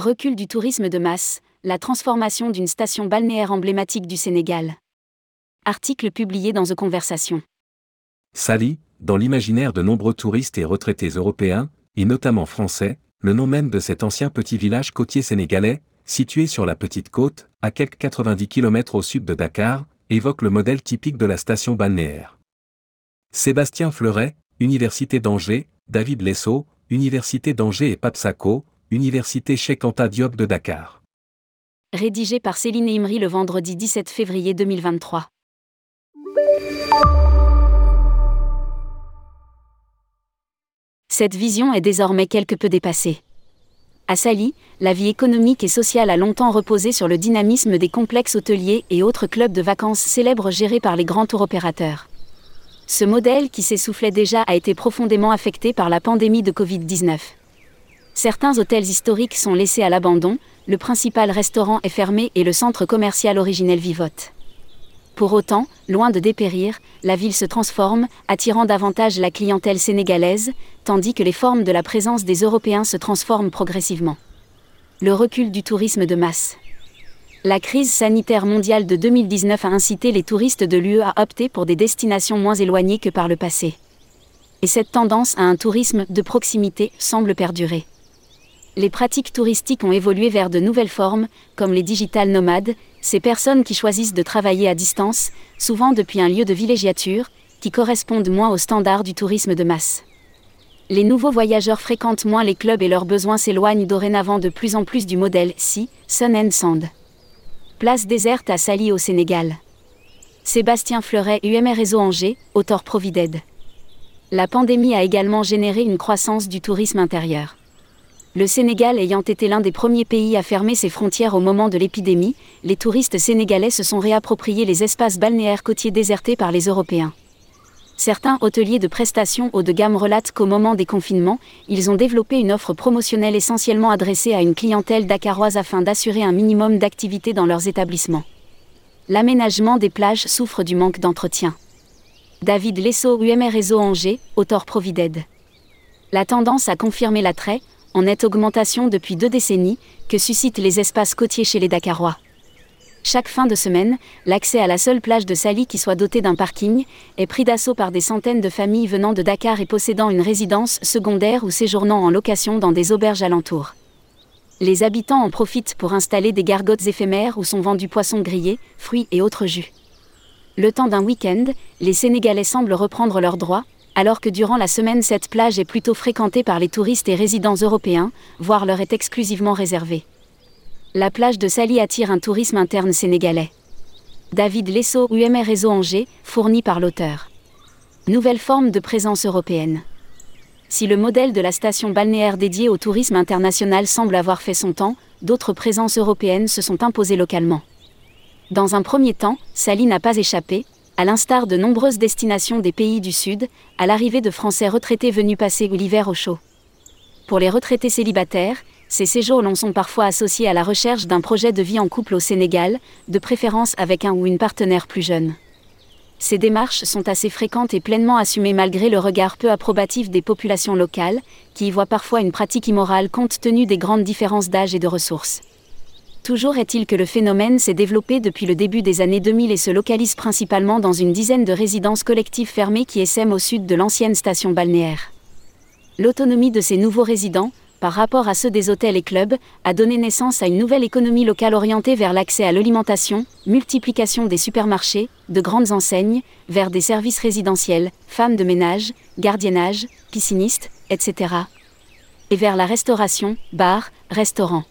Recul du tourisme de masse, la transformation d'une station balnéaire emblématique du Sénégal. Article publié dans The Conversation. Sali, dans l'imaginaire de nombreux touristes et retraités européens, et notamment français, le nom même de cet ancien petit village côtier sénégalais, situé sur la petite côte, à quelques 90 km au sud de Dakar, évoque le modèle typique de la station balnéaire. Sébastien Fleuret, Université d'Angers, David Lesso, Université d'Angers et Papsako, Université Cheikh Anta Diop de Dakar. Rédigé par Céline Imri le vendredi 17 février 2023. Cette vision est désormais quelque peu dépassée. À Sali, la vie économique et sociale a longtemps reposé sur le dynamisme des complexes hôteliers et autres clubs de vacances célèbres gérés par les grands tours opérateurs. Ce modèle qui s'essoufflait déjà a été profondément affecté par la pandémie de Covid-19. Certains hôtels historiques sont laissés à l'abandon, le principal restaurant est fermé et le centre commercial originel vivote. Pour autant, loin de dépérir, la ville se transforme, attirant davantage la clientèle sénégalaise, tandis que les formes de la présence des Européens se transforment progressivement. Le recul du tourisme de masse. La crise sanitaire mondiale de 2019 a incité les touristes de l'UE à opter pour des destinations moins éloignées que par le passé. Et cette tendance à un tourisme de proximité semble perdurer les pratiques touristiques ont évolué vers de nouvelles formes, comme les digital nomades, ces personnes qui choisissent de travailler à distance, souvent depuis un lieu de villégiature, qui correspondent moins aux standards du tourisme de masse. Les nouveaux voyageurs fréquentent moins les clubs et leurs besoins s'éloignent dorénavant de plus en plus du modèle Si, Sun and Sand. Place déserte à Sali au Sénégal. Sébastien Fleuret, UMR Réseau Angers, auteur Provided. La pandémie a également généré une croissance du tourisme intérieur. Le Sénégal ayant été l'un des premiers pays à fermer ses frontières au moment de l'épidémie, les touristes sénégalais se sont réappropriés les espaces balnéaires côtiers désertés par les Européens. Certains hôteliers de prestations haut de gamme relatent qu'au moment des confinements, ils ont développé une offre promotionnelle essentiellement adressée à une clientèle dakaroise afin d'assurer un minimum d'activité dans leurs établissements. L'aménagement des plages souffre du manque d'entretien. David Lesso, UMR Réseau Angers, auteur Provided. La tendance a confirmé l'attrait, en nette augmentation depuis deux décennies, que suscitent les espaces côtiers chez les Dakarois. Chaque fin de semaine, l'accès à la seule plage de Sali qui soit dotée d'un parking est pris d'assaut par des centaines de familles venant de Dakar et possédant une résidence secondaire ou séjournant en location dans des auberges alentours. Les habitants en profitent pour installer des gargotes éphémères où sont vendus poissons grillés, fruits et autres jus. Le temps d'un week-end, les Sénégalais semblent reprendre leurs droits, alors que durant la semaine cette plage est plutôt fréquentée par les touristes et résidents européens, voire leur est exclusivement réservée. La plage de Sali attire un tourisme interne sénégalais. David Lesso, UMR Réseau Angers, fourni par l'auteur. Nouvelle forme de présence européenne. Si le modèle de la station balnéaire dédiée au tourisme international semble avoir fait son temps, d'autres présences européennes se sont imposées localement. Dans un premier temps, Sali n'a pas échappé, à l'instar de nombreuses destinations des pays du Sud, à l'arrivée de Français retraités venus passer l'hiver au chaud. Pour les retraités célibataires, ces séjours l'on sont parfois associés à la recherche d'un projet de vie en couple au Sénégal, de préférence avec un ou une partenaire plus jeune. Ces démarches sont assez fréquentes et pleinement assumées malgré le regard peu approbatif des populations locales, qui y voient parfois une pratique immorale compte tenu des grandes différences d'âge et de ressources. Toujours est-il que le phénomène s'est développé depuis le début des années 2000 et se localise principalement dans une dizaine de résidences collectives fermées qui essaiment au sud de l'ancienne station balnéaire. L'autonomie de ces nouveaux résidents, par rapport à ceux des hôtels et clubs, a donné naissance à une nouvelle économie locale orientée vers l'accès à l'alimentation, multiplication des supermarchés, de grandes enseignes, vers des services résidentiels, femmes de ménage, gardiennage, piscinistes, etc. Et vers la restauration, bars, restaurants.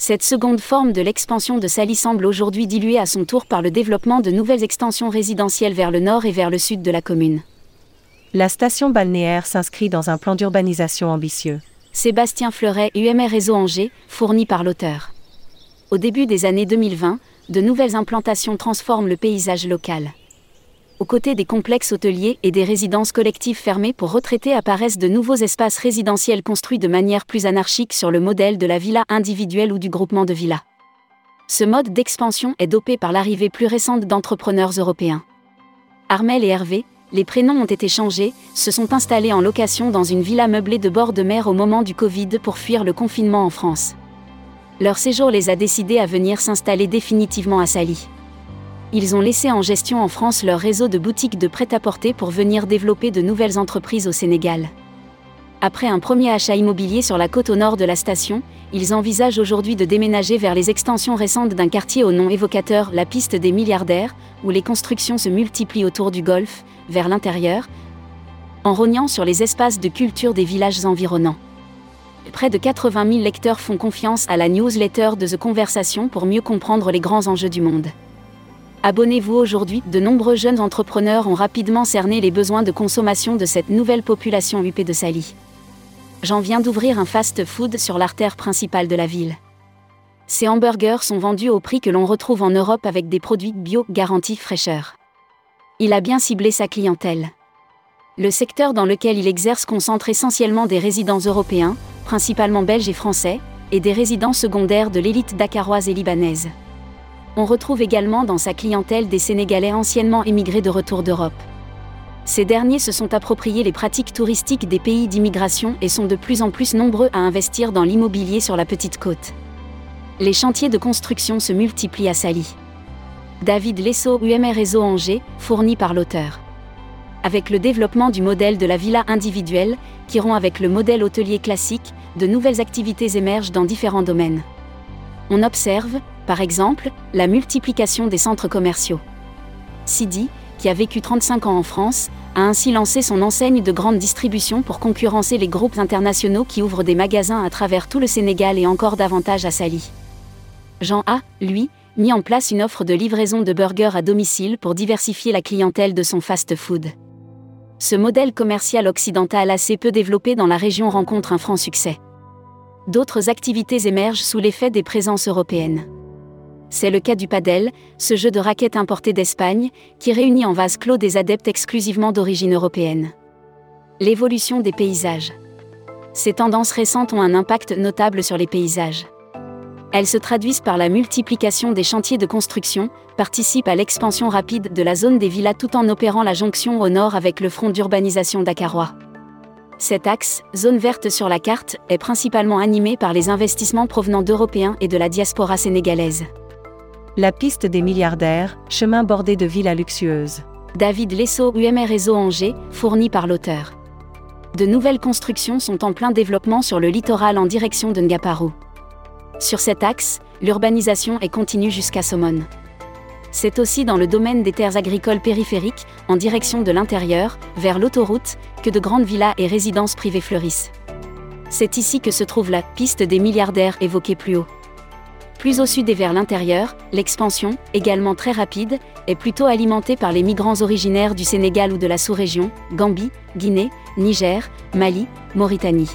Cette seconde forme de l'expansion de Sali semble aujourd'hui diluée à son tour par le développement de nouvelles extensions résidentielles vers le nord et vers le sud de la commune. La station balnéaire s'inscrit dans un plan d'urbanisation ambitieux. Sébastien Fleuret, UMR Réseau Angers, fourni par l'auteur. Au début des années 2020, de nouvelles implantations transforment le paysage local aux côtés des complexes hôteliers et des résidences collectives fermées pour retraités apparaissent de nouveaux espaces résidentiels construits de manière plus anarchique sur le modèle de la villa individuelle ou du groupement de villas. Ce mode d'expansion est dopé par l'arrivée plus récente d'entrepreneurs européens. Armel et Hervé, les prénoms ont été changés, se sont installés en location dans une villa meublée de bord de mer au moment du Covid pour fuir le confinement en France. Leur séjour les a décidés à venir s'installer définitivement à Sali. Ils ont laissé en gestion en France leur réseau de boutiques de prêt-à-porter pour venir développer de nouvelles entreprises au Sénégal. Après un premier achat immobilier sur la côte au nord de la station, ils envisagent aujourd'hui de déménager vers les extensions récentes d'un quartier au nom évocateur, la piste des milliardaires, où les constructions se multiplient autour du golfe, vers l'intérieur, en rognant sur les espaces de culture des villages environnants. Près de 80 000 lecteurs font confiance à la newsletter de The Conversation pour mieux comprendre les grands enjeux du monde. Abonnez-vous aujourd'hui, de nombreux jeunes entrepreneurs ont rapidement cerné les besoins de consommation de cette nouvelle population huppée de Sali. J'en viens d'ouvrir un fast-food sur l'artère principale de la ville. Ces hamburgers sont vendus au prix que l'on retrouve en Europe avec des produits bio garantis fraîcheur. Il a bien ciblé sa clientèle. Le secteur dans lequel il exerce concentre essentiellement des résidents européens, principalement belges et français, et des résidents secondaires de l'élite dakaroise et libanaise. On retrouve également dans sa clientèle des Sénégalais anciennement émigrés de retour d'Europe. Ces derniers se sont appropriés les pratiques touristiques des pays d'immigration et sont de plus en plus nombreux à investir dans l'immobilier sur la petite côte. Les chantiers de construction se multiplient à Sali. David Lesso UMR Réseau Angers, fourni par l'auteur. Avec le développement du modèle de la villa individuelle, qui rompt avec le modèle hôtelier classique, de nouvelles activités émergent dans différents domaines. On observe, par exemple, la multiplication des centres commerciaux. Sidi, qui a vécu 35 ans en France, a ainsi lancé son enseigne de grande distribution pour concurrencer les groupes internationaux qui ouvrent des magasins à travers tout le Sénégal et encore davantage à Sali. Jean A, lui, mis en place une offre de livraison de burgers à domicile pour diversifier la clientèle de son fast-food. Ce modèle commercial occidental assez peu développé dans la région rencontre un franc succès. D'autres activités émergent sous l'effet des présences européennes. C'est le cas du padel, ce jeu de raquettes importé d'Espagne, qui réunit en vase clos des adeptes exclusivement d'origine européenne. L'évolution des paysages. Ces tendances récentes ont un impact notable sur les paysages. Elles se traduisent par la multiplication des chantiers de construction, participent à l'expansion rapide de la zone des villas tout en opérant la jonction au nord avec le front d'urbanisation dakarois. Cet axe, zone verte sur la carte, est principalement animé par les investissements provenant d'Européens et de la diaspora sénégalaise. La piste des milliardaires, chemin bordé de villas luxueuses. David Lesso UMR Réseau Angers, fourni par l'auteur. De nouvelles constructions sont en plein développement sur le littoral en direction de Ngaparou. Sur cet axe, l'urbanisation est continue jusqu'à Somone. C'est aussi dans le domaine des terres agricoles périphériques, en direction de l'intérieur, vers l'autoroute, que de grandes villas et résidences privées fleurissent. C'est ici que se trouve la piste des milliardaires évoquée plus haut. Plus au sud et vers l'intérieur, l'expansion, également très rapide, est plutôt alimentée par les migrants originaires du Sénégal ou de la sous-région, Gambie, Guinée, Niger, Mali, Mauritanie.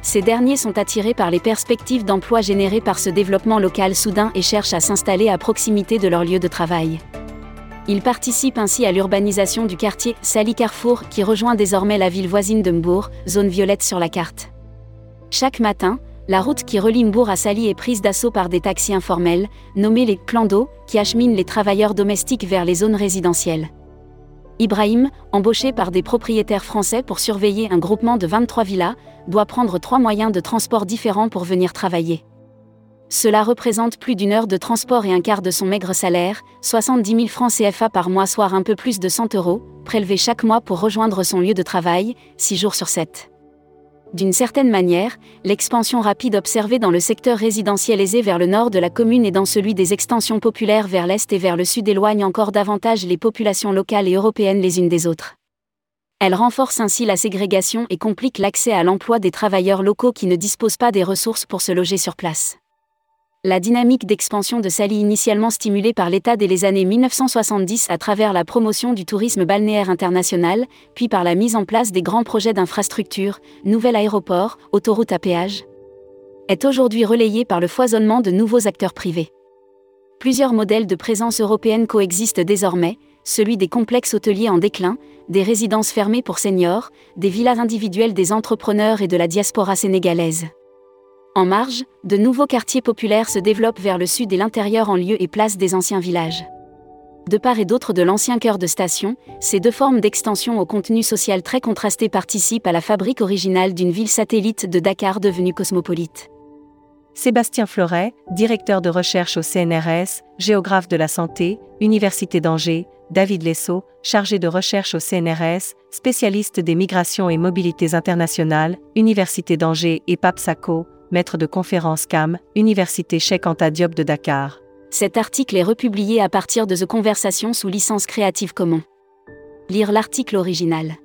Ces derniers sont attirés par les perspectives d'emploi générées par ce développement local soudain et cherchent à s'installer à proximité de leur lieu de travail. Ils participent ainsi à l'urbanisation du quartier Sali Carrefour qui rejoint désormais la ville voisine de Mbourg, zone violette sur la carte. Chaque matin, la route qui relie Mbourg à Sali est prise d'assaut par des taxis informels, nommés les plans d'eau, qui acheminent les travailleurs domestiques vers les zones résidentielles. Ibrahim, embauché par des propriétaires français pour surveiller un groupement de 23 villas, doit prendre trois moyens de transport différents pour venir travailler. Cela représente plus d'une heure de transport et un quart de son maigre salaire, 70 000 francs CFA par mois, soit un peu plus de 100 euros, prélevés chaque mois pour rejoindre son lieu de travail, 6 jours sur 7. D'une certaine manière, l'expansion rapide observée dans le secteur résidentiel aisé vers le nord de la commune et dans celui des extensions populaires vers l'est et vers le sud éloigne encore davantage les populations locales et européennes les unes des autres. Elle renforce ainsi la ségrégation et complique l'accès à l'emploi des travailleurs locaux qui ne disposent pas des ressources pour se loger sur place la dynamique d'expansion de Sali initialement stimulée par l'État dès les années 1970 à travers la promotion du tourisme balnéaire international, puis par la mise en place des grands projets d'infrastructures, nouvel aéroport, autoroute à péage, est aujourd'hui relayée par le foisonnement de nouveaux acteurs privés. Plusieurs modèles de présence européenne coexistent désormais, celui des complexes hôteliers en déclin, des résidences fermées pour seniors, des villas individuelles des entrepreneurs et de la diaspora sénégalaise. En marge, de nouveaux quartiers populaires se développent vers le sud et l'intérieur en lieu et place des anciens villages. De part et d'autre de l'ancien cœur de station, ces deux formes d'extension au contenu social très contrasté participent à la fabrique originale d'une ville satellite de Dakar devenue cosmopolite. Sébastien Floret, directeur de recherche au CNRS, géographe de la santé, Université d'Angers, David Lesseau, chargé de recherche au CNRS, spécialiste des migrations et mobilités internationales, Université d'Angers et Pape Sako, maître de conférence CAM, Université Cheikh Anta Diop de Dakar. Cet article est republié à partir de The Conversation sous licence Creative Commons. Lire l'article original.